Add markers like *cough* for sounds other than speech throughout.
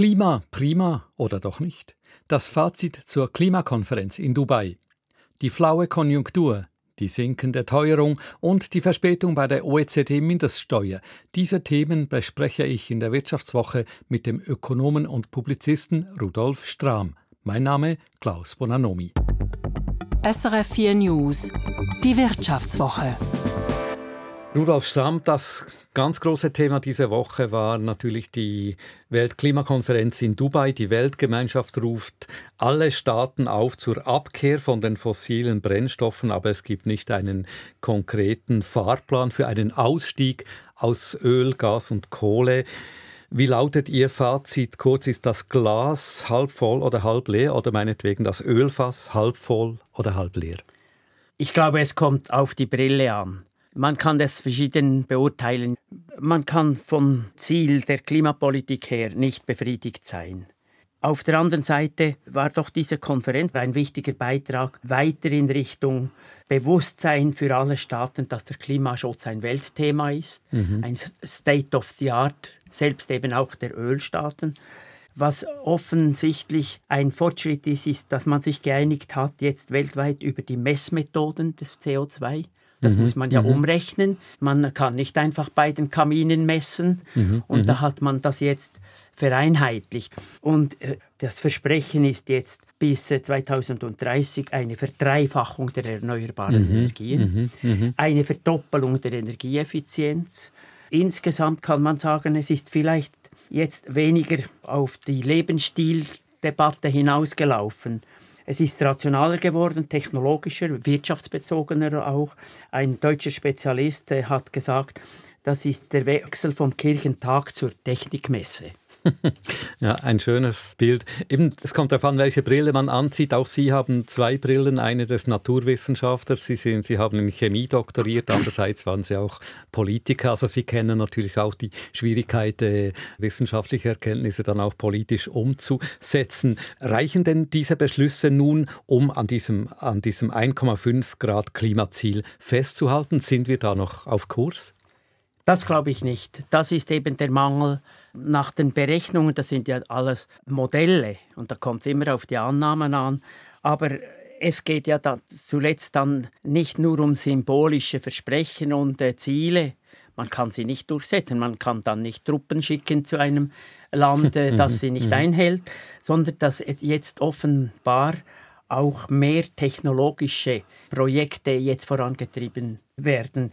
Klima prima oder doch nicht? Das Fazit zur Klimakonferenz in Dubai. Die flaue Konjunktur, die sinkende Teuerung und die Verspätung bei der OECD-Mindeststeuer. Diese Themen bespreche ich in der Wirtschaftswoche mit dem Ökonomen und Publizisten Rudolf Strahm. Mein Name Klaus Bonanomi. SRF 4 News, die Wirtschaftswoche. Rudolf Strahm, das ganz große Thema diese Woche war natürlich die Weltklimakonferenz in Dubai. Die Weltgemeinschaft ruft alle Staaten auf zur Abkehr von den fossilen Brennstoffen, aber es gibt nicht einen konkreten Fahrplan für einen Ausstieg aus Öl, Gas und Kohle. Wie lautet Ihr Fazit? Kurz, ist das Glas halb voll oder halb leer oder meinetwegen das Ölfass halb voll oder halb leer? Ich glaube, es kommt auf die Brille an. Man kann das verschieden beurteilen. Man kann vom Ziel der Klimapolitik her nicht befriedigt sein. Auf der anderen Seite war doch diese Konferenz ein wichtiger Beitrag weiter in Richtung Bewusstsein für alle Staaten, dass der Klimaschutz ein Weltthema ist, mhm. ein State of the Art, selbst eben auch der Ölstaaten. Was offensichtlich ein Fortschritt ist, ist, dass man sich geeinigt hat, jetzt weltweit über die Messmethoden des CO2. Das mhm. muss man ja mhm. umrechnen. Man kann nicht einfach bei den Kaminen messen. Mhm. Und da mhm. hat man das jetzt vereinheitlicht. Und äh, das Versprechen ist jetzt bis äh, 2030 eine Verdreifachung der erneuerbaren mhm. Energien, mhm. eine Verdoppelung der Energieeffizienz. Insgesamt kann man sagen, es ist vielleicht jetzt weniger auf die Lebensstildebatte hinausgelaufen. Es ist rationaler geworden, technologischer, wirtschaftsbezogener auch. Ein deutscher Spezialist äh, hat gesagt, das ist der Wechsel vom Kirchentag zur Technikmesse. *laughs* ja, ein schönes Bild. Eben, es kommt darauf an, welche Brille man anzieht. Auch Sie haben zwei Brillen, eine des Naturwissenschaftlers. Sie, sind, Sie haben in Chemie doktoriert, andererseits waren Sie auch Politiker. Also Sie kennen natürlich auch die Schwierigkeit, äh, wissenschaftliche Erkenntnisse dann auch politisch umzusetzen. Reichen denn diese Beschlüsse nun, um an diesem, an diesem 1,5 Grad Klimaziel festzuhalten? Sind wir da noch auf Kurs? Das glaube ich nicht. Das ist eben der Mangel nach den Berechnungen. Das sind ja alles Modelle und da kommt es immer auf die Annahmen an. Aber es geht ja dann zuletzt dann nicht nur um symbolische Versprechen und äh, Ziele. Man kann sie nicht durchsetzen. Man kann dann nicht Truppen schicken zu einem Land, äh, *laughs* das sie nicht mhm. einhält, sondern dass jetzt offenbar auch mehr technologische Projekte jetzt vorangetrieben werden.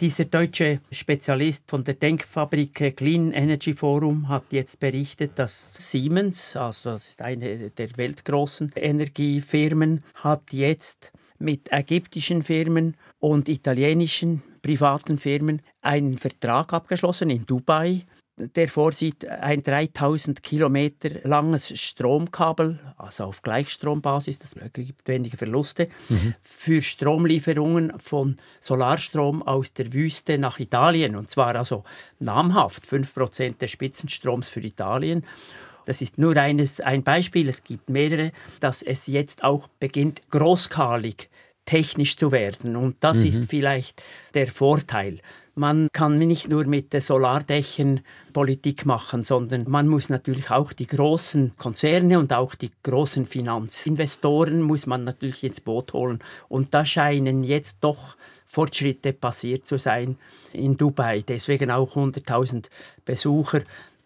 Dieser deutsche Spezialist von der Denkfabrik Clean Energy Forum hat jetzt berichtet, dass Siemens, also eine der weltgroßen Energiefirmen, hat jetzt mit ägyptischen Firmen und italienischen privaten Firmen einen Vertrag abgeschlossen in Dubai, der vorsieht ein 3000 Kilometer langes Stromkabel, also auf Gleichstrombasis, das gibt weniger Verluste, mhm. für Stromlieferungen von Solarstrom aus der Wüste nach Italien. Und zwar also namhaft 5% des Spitzenstroms für Italien. Das ist nur eines, ein Beispiel, es gibt mehrere, dass es jetzt auch beginnt, großskalig technisch zu werden. Und das mhm. ist vielleicht der Vorteil. Man kann nicht nur mit Solardächern Politik machen, sondern man muss natürlich auch die großen Konzerne und auch die großen Finanzinvestoren muss man natürlich ins Boot holen. Und da scheinen jetzt doch Fortschritte passiert zu sein in Dubai. Deswegen auch 100.000 Besucher.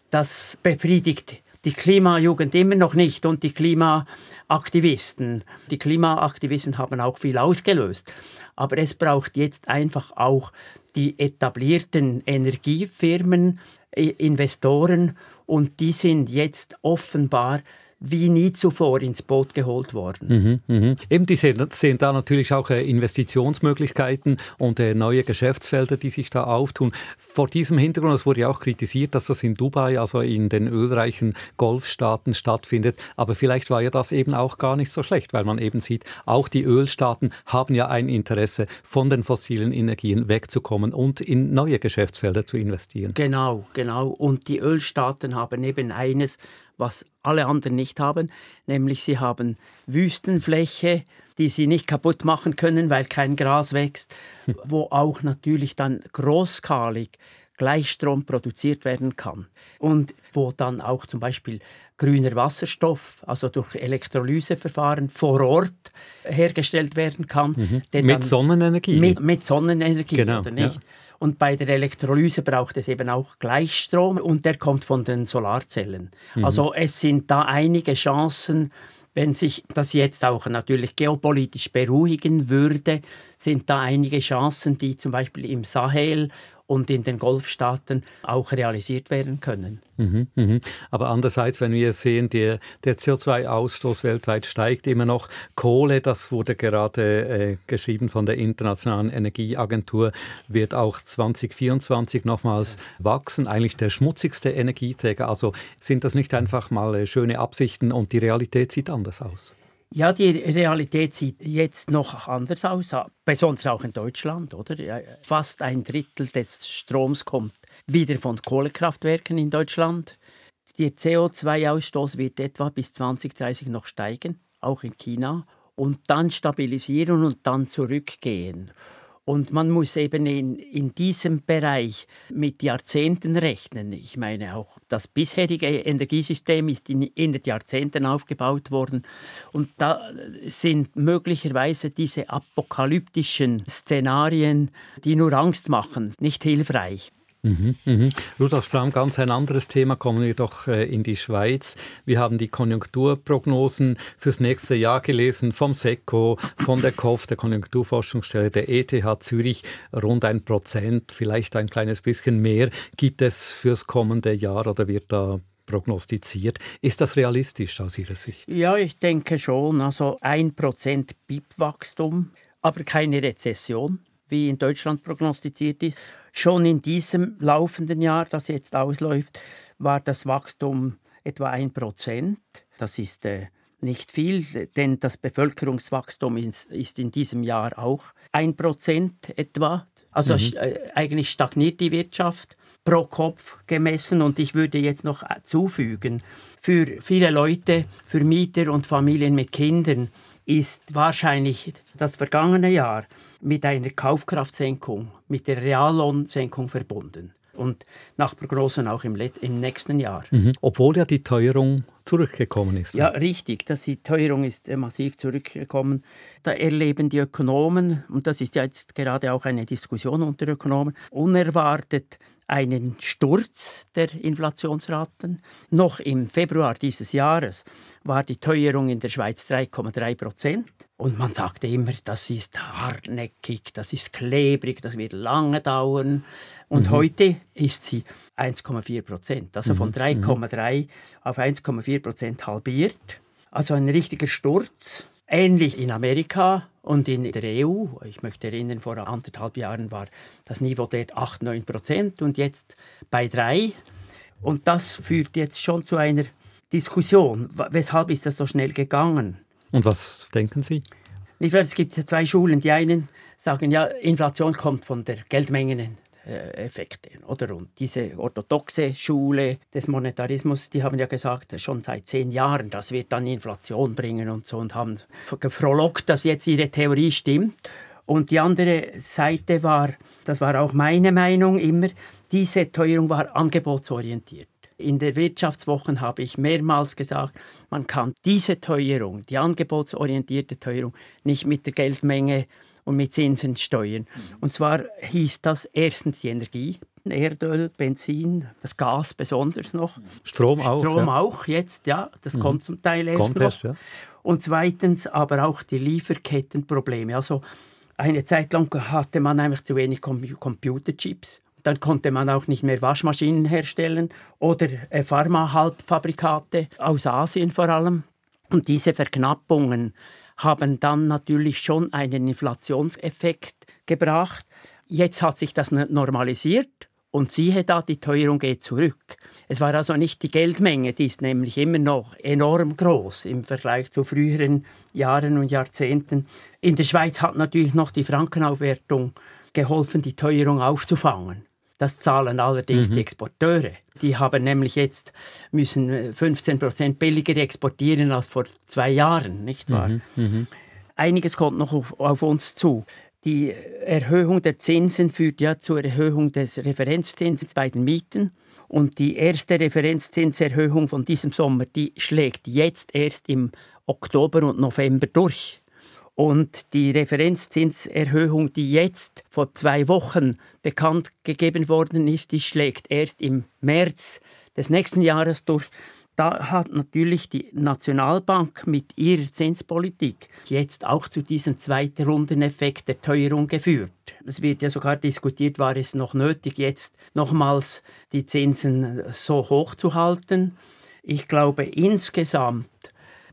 Das befriedigt die Klimajugend immer noch nicht und die Klimaaktivisten. Die Klimaaktivisten haben auch viel ausgelöst. Aber es braucht jetzt einfach auch die etablierten Energiefirmen, Investoren und die sind jetzt offenbar wie nie zuvor ins Boot geholt worden. Mhm, mh. Eben, die sehen, sehen, da natürlich auch äh, Investitionsmöglichkeiten und äh, neue Geschäftsfelder, die sich da auftun. Vor diesem Hintergrund, es wurde ja auch kritisiert, dass das in Dubai, also in den ölreichen Golfstaaten stattfindet, aber vielleicht war ja das eben auch gar nicht so schlecht, weil man eben sieht, auch die Ölstaaten haben ja ein Interesse, von den fossilen Energien wegzukommen und in neue Geschäftsfelder zu investieren. Genau, genau. Und die Ölstaaten haben eben eines, was alle anderen nicht haben, nämlich sie haben Wüstenfläche, die sie nicht kaputt machen können, weil kein Gras wächst, wo auch natürlich dann großskalig Gleichstrom produziert werden kann und wo dann auch zum Beispiel grüner Wasserstoff, also durch Elektrolyseverfahren vor Ort hergestellt werden kann. Mhm. Mit Sonnenenergie? Mit, mit Sonnenenergie, genau, oder nicht? Ja. Und bei der Elektrolyse braucht es eben auch Gleichstrom und der kommt von den Solarzellen. Mhm. Also es sind da einige Chancen, wenn sich das jetzt auch natürlich geopolitisch beruhigen würde, sind da einige Chancen, die zum Beispiel im Sahel und in den Golfstaaten auch realisiert werden können. Mhm, mh. Aber andererseits, wenn wir sehen, der, der CO2-Ausstoß weltweit steigt immer noch. Kohle, das wurde gerade äh, geschrieben von der Internationalen Energieagentur, wird auch 2024 nochmals wachsen. Eigentlich der schmutzigste Energieträger. Also sind das nicht einfach mal äh, schöne Absichten und die Realität sieht anders aus? Ja, die Realität sieht jetzt noch anders aus, besonders auch in Deutschland, oder? Fast ein Drittel des Stroms kommt wieder von Kohlekraftwerken in Deutschland. Der CO2-Ausstoß wird etwa bis 2030 noch steigen, auch in China, und dann stabilisieren und dann zurückgehen. Und man muss eben in, in diesem Bereich mit Jahrzehnten rechnen. Ich meine, auch das bisherige Energiesystem ist in, in Jahrzehnten aufgebaut worden. Und da sind möglicherweise diese apokalyptischen Szenarien, die nur Angst machen, nicht hilfreich. Mhm, mhm. Rudolf Traum, ganz ein anderes Thema. Kommen wir doch äh, in die Schweiz. Wir haben die Konjunkturprognosen fürs nächste Jahr gelesen vom SECO, von der KOF, der Konjunkturforschungsstelle der ETH Zürich. Rund ein Prozent, vielleicht ein kleines bisschen mehr gibt es fürs kommende Jahr oder wird da prognostiziert. Ist das realistisch aus Ihrer Sicht? Ja, ich denke schon. Also ein Prozent BIP-Wachstum, aber keine Rezession wie in Deutschland prognostiziert ist. Schon in diesem laufenden Jahr, das jetzt ausläuft, war das Wachstum etwa 1%. Das ist äh, nicht viel, denn das Bevölkerungswachstum ist, ist in diesem Jahr auch 1% etwa. Also mhm. äh, eigentlich stagniert die Wirtschaft pro Kopf gemessen und ich würde jetzt noch äh, zufügen, für viele Leute, für Mieter und Familien mit Kindern ist wahrscheinlich das vergangene Jahr mit einer Kaufkraftsenkung, mit der Reallohnsenkung verbunden. Und nach Prognosen auch im, im nächsten Jahr. Mhm. Obwohl ja die Teuerung zurückgekommen ist. Ja, richtig. Das, die Teuerung ist äh, massiv zurückgekommen. Da erleben die Ökonomen, und das ist ja jetzt gerade auch eine Diskussion unter Ökonomen, unerwartet einen Sturz der Inflationsraten. Noch im Februar dieses Jahres war die Teuerung in der Schweiz 3,3 Prozent. Und man sagte immer, das ist hartnäckig, das ist klebrig, das wird lange dauern. Und mhm. heute ist sie 1,4 Prozent. Also von 3,3 mhm. auf 1,4 Prozent halbiert. Also ein richtiger Sturz. Ähnlich in Amerika und in der EU. Ich möchte erinnern, vor anderthalb Jahren war das Niveau dort 8, 9 Prozent und jetzt bei 3. Und das führt jetzt schon zu einer Diskussion. Weshalb ist das so schnell gegangen? Und was denken Sie? Es gibt zwei Schulen. Die einen sagen, ja, Inflation kommt von der Geldmengen Effekte. Oder? Und diese orthodoxe Schule des Monetarismus, die haben ja gesagt, schon seit zehn Jahren, das wird dann Inflation bringen und so und haben gefrohlockt, dass jetzt ihre Theorie stimmt. Und die andere Seite war, das war auch meine Meinung immer, diese Teuerung war angebotsorientiert. In der Wirtschaftswochen habe ich mehrmals gesagt, man kann diese Teuerung, die angebotsorientierte Teuerung, nicht mit der Geldmenge und mit Zinsen steuern. Und zwar hieß das erstens die Energie, Erdöl, Benzin, das Gas besonders noch. Strom auch. Strom ja. auch jetzt, ja, das mhm. kommt zum Teil erst kommt noch. Erst, ja. Und zweitens aber auch die Lieferkettenprobleme. Also eine Zeit lang hatte man einfach zu wenig Computerchips. Dann konnte man auch nicht mehr Waschmaschinen herstellen oder äh, Pharma-Halbfabrikate aus Asien vor allem. Und diese Verknappungen haben dann natürlich schon einen Inflationseffekt gebracht. Jetzt hat sich das normalisiert und siehe da, die Teuerung geht zurück. Es war also nicht die Geldmenge, die ist nämlich immer noch enorm groß im Vergleich zu früheren Jahren und Jahrzehnten. In der Schweiz hat natürlich noch die Frankenaufwertung geholfen, die Teuerung aufzufangen. Das zahlen allerdings mhm. die Exporteure. Die haben nämlich jetzt müssen 15% äh, billiger exportieren als vor zwei Jahren, nicht wahr? Mhm. Mhm. Einiges kommt noch auf, auf, uns zu. Die Erhöhung der Zinsen führt ja zur Erhöhung des Referenzzinses bei den Mieten. Und die erste Referenzzinserhöhung von diesem Sommer, die schlägt jetzt erst im Oktober und November durch. Und die Referenzzinserhöhung, die jetzt vor zwei Wochen bekannt gegeben worden ist, die schlägt erst im März des nächsten Jahres durch. Da hat natürlich die Nationalbank mit ihrer Zinspolitik jetzt auch zu diesem zweiten Rundeneffekt der Teuerung geführt. Es wird ja sogar diskutiert, war es noch nötig, jetzt nochmals die Zinsen so hoch zu halten. Ich glaube, insgesamt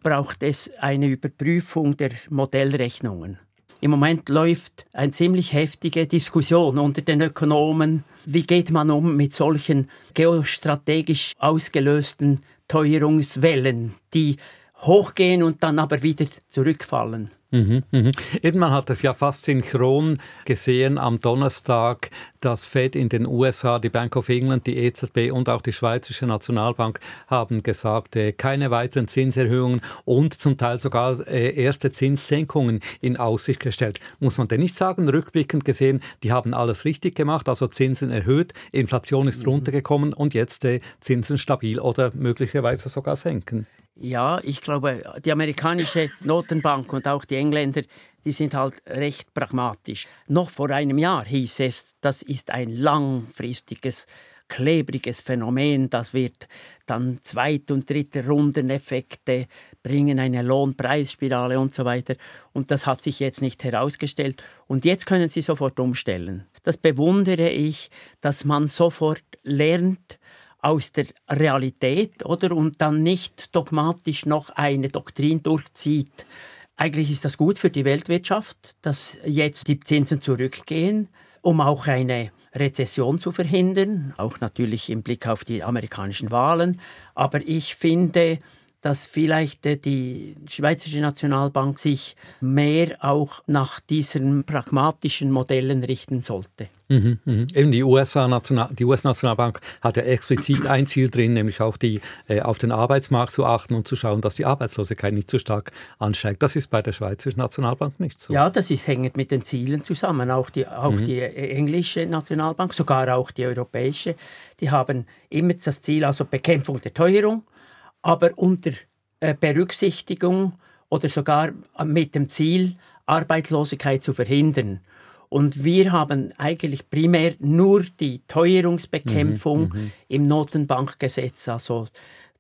braucht es eine Überprüfung der Modellrechnungen. Im Moment läuft eine ziemlich heftige Diskussion unter den Ökonomen. Wie geht man um mit solchen geostrategisch ausgelösten Teuerungswellen, die hochgehen und dann aber wieder zurückfallen? Mhm, mhm. Man hat es ja fast synchron gesehen am Donnerstag, dass Fed in den USA, die Bank of England, die EZB und auch die Schweizerische Nationalbank haben gesagt, äh, keine weiteren Zinserhöhungen und zum Teil sogar äh, erste Zinssenkungen in Aussicht gestellt. Muss man denn nicht sagen, rückblickend gesehen, die haben alles richtig gemacht, also Zinsen erhöht, Inflation ist mhm. runtergekommen und jetzt äh, Zinsen stabil oder möglicherweise sogar senken? Ja, ich glaube, die amerikanische Notenbank und auch die Engländer, die sind halt recht pragmatisch. Noch vor einem Jahr hieß es, das ist ein langfristiges, klebriges Phänomen, das wird dann zweit- und dritte Rundeneffekte bringen, eine Lohnpreisspirale und so weiter. Und das hat sich jetzt nicht herausgestellt. Und jetzt können sie sofort umstellen. Das bewundere ich, dass man sofort lernt, aus der Realität oder und dann nicht dogmatisch noch eine Doktrin durchzieht. Eigentlich ist das gut für die Weltwirtschaft, dass jetzt die Zinsen zurückgehen, um auch eine Rezession zu verhindern, auch natürlich im Blick auf die amerikanischen Wahlen. Aber ich finde, dass vielleicht äh, die Schweizerische Nationalbank sich mehr auch nach diesen pragmatischen Modellen richten sollte. Mhm, mh. Eben die US-Nationalbank US hat ja explizit ein Ziel drin, nämlich auch die, äh, auf den Arbeitsmarkt zu achten und zu schauen, dass die Arbeitslosigkeit nicht zu stark ansteigt. Das ist bei der Schweizerischen Nationalbank nicht so. Ja, das ist hängend mit den Zielen zusammen. Auch die, auch mhm. die englische Nationalbank, sogar auch die europäische, die haben immer das Ziel, also Bekämpfung der Teuerung, aber unter äh, Berücksichtigung oder sogar mit dem Ziel, Arbeitslosigkeit zu verhindern. Und wir haben eigentlich primär nur die Teuerungsbekämpfung mhm, mhm. im Notenbankgesetz. Also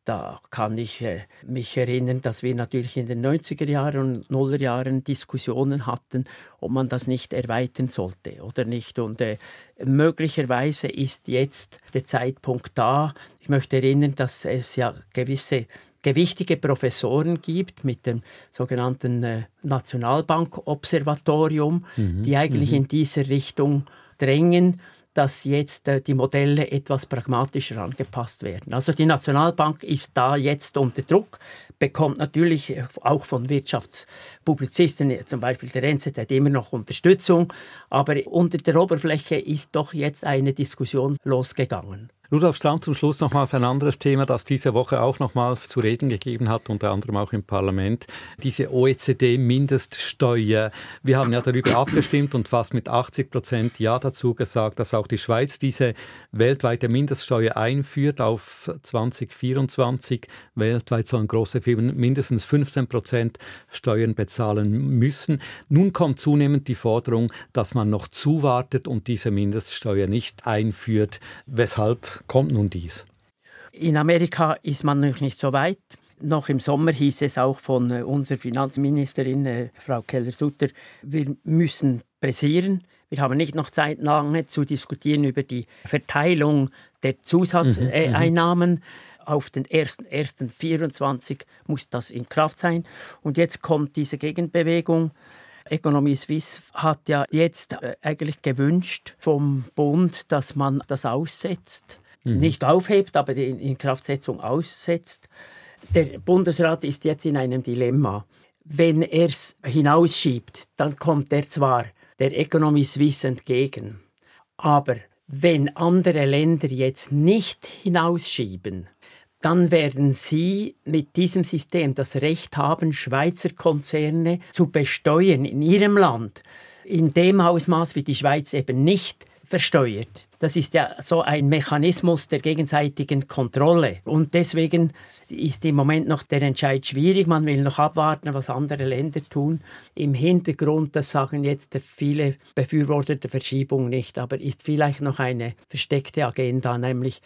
da kann ich äh, mich erinnern, dass wir natürlich in den 90er Jahren und 0er Jahren Diskussionen hatten, ob man das nicht erweitern sollte oder nicht. Und äh, möglicherweise ist jetzt der Zeitpunkt da. Ich möchte erinnern, dass es ja gewisse gewichtige Professoren gibt mit dem sogenannten äh, Nationalbank-Observatorium, mhm. die eigentlich mhm. in diese Richtung drängen dass jetzt äh, die Modelle etwas pragmatischer angepasst werden. Also die Nationalbank ist da jetzt unter Druck, bekommt natürlich äh, auch von Wirtschaftspublizisten, äh, zum Beispiel der NZZ, immer noch Unterstützung, aber unter der Oberfläche ist doch jetzt eine Diskussion losgegangen. Rudolf Straum zum Schluss nochmals ein anderes Thema, das diese Woche auch nochmals zu reden gegeben hat, unter anderem auch im Parlament. Diese OECD-Mindeststeuer. Wir haben ja darüber *coughs* abgestimmt und fast mit 80 Prozent Ja dazu gesagt, dass auch die Schweiz diese weltweite Mindeststeuer einführt auf 2024. Weltweit sollen große Firmen mindestens 15 Prozent Steuern bezahlen müssen. Nun kommt zunehmend die Forderung, dass man noch zuwartet und diese Mindeststeuer nicht einführt. Weshalb kommt nun dies? In Amerika ist man noch nicht so weit. Noch im Sommer hieß es auch von äh, unserer Finanzministerin, äh, Frau Keller-Sutter, wir müssen pressieren. Wir haben nicht noch Zeit, lange zu diskutieren über die Verteilung der Zusatzeinnahmen. Mhm, äh, Auf den 1.1.24 muss das in Kraft sein. Und jetzt kommt diese Gegenbewegung. Economie Suisse hat ja jetzt eigentlich gewünscht vom Bund, dass man das aussetzt mhm. nicht aufhebt, aber die Inkraftsetzung aussetzt. Der Bundesrat ist jetzt in einem Dilemma. Wenn er es hinausschiebt, dann kommt er zwar der Economy Suisse entgegen, aber wenn andere Länder jetzt nicht hinausschieben, dann werden sie mit diesem System das Recht haben, Schweizer Konzerne zu besteuern in ihrem Land in dem Ausmaß, wie die Schweiz eben nicht versteuert. Das ist ja so ein Mechanismus der gegenseitigen Kontrolle. Und deswegen ist im Moment noch der Entscheid schwierig. Man will noch abwarten, was andere Länder tun. Im Hintergrund, das sagen jetzt viele Befürworter der Verschiebung nicht, aber ist vielleicht noch eine versteckte Agenda, nämlich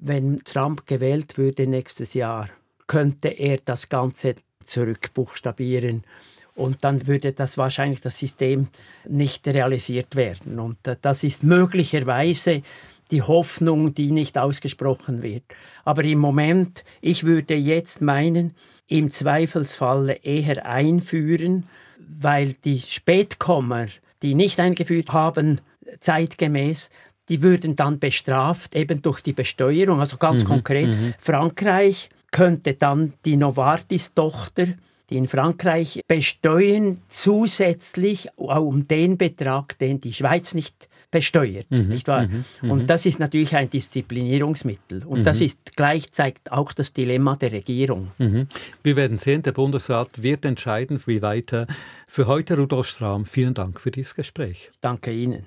wenn Trump gewählt würde nächstes Jahr, könnte er das Ganze zurückbuchstabieren und dann würde das wahrscheinlich das System nicht realisiert werden. Und äh, das ist möglicherweise die Hoffnung, die nicht ausgesprochen wird. Aber im Moment, ich würde jetzt meinen, im Zweifelsfalle eher einführen, weil die Spätkommer, die nicht eingeführt haben, zeitgemäß, die würden dann bestraft, eben durch die Besteuerung. Also ganz mhm, konkret, mhm. Frankreich könnte dann die Novartis-Tochter die in Frankreich besteuern zusätzlich um den Betrag, den die Schweiz nicht besteuert, mhm, nicht wahr? Mhm, mhm, und das ist natürlich ein Disziplinierungsmittel. Und mhm. das ist gleichzeitig auch das Dilemma der Regierung. Mhm. Wir werden sehen, der Bundesrat wird entscheiden, wie weiter. Für heute, Rudolf Strahm, vielen Dank für dieses Gespräch. Danke Ihnen.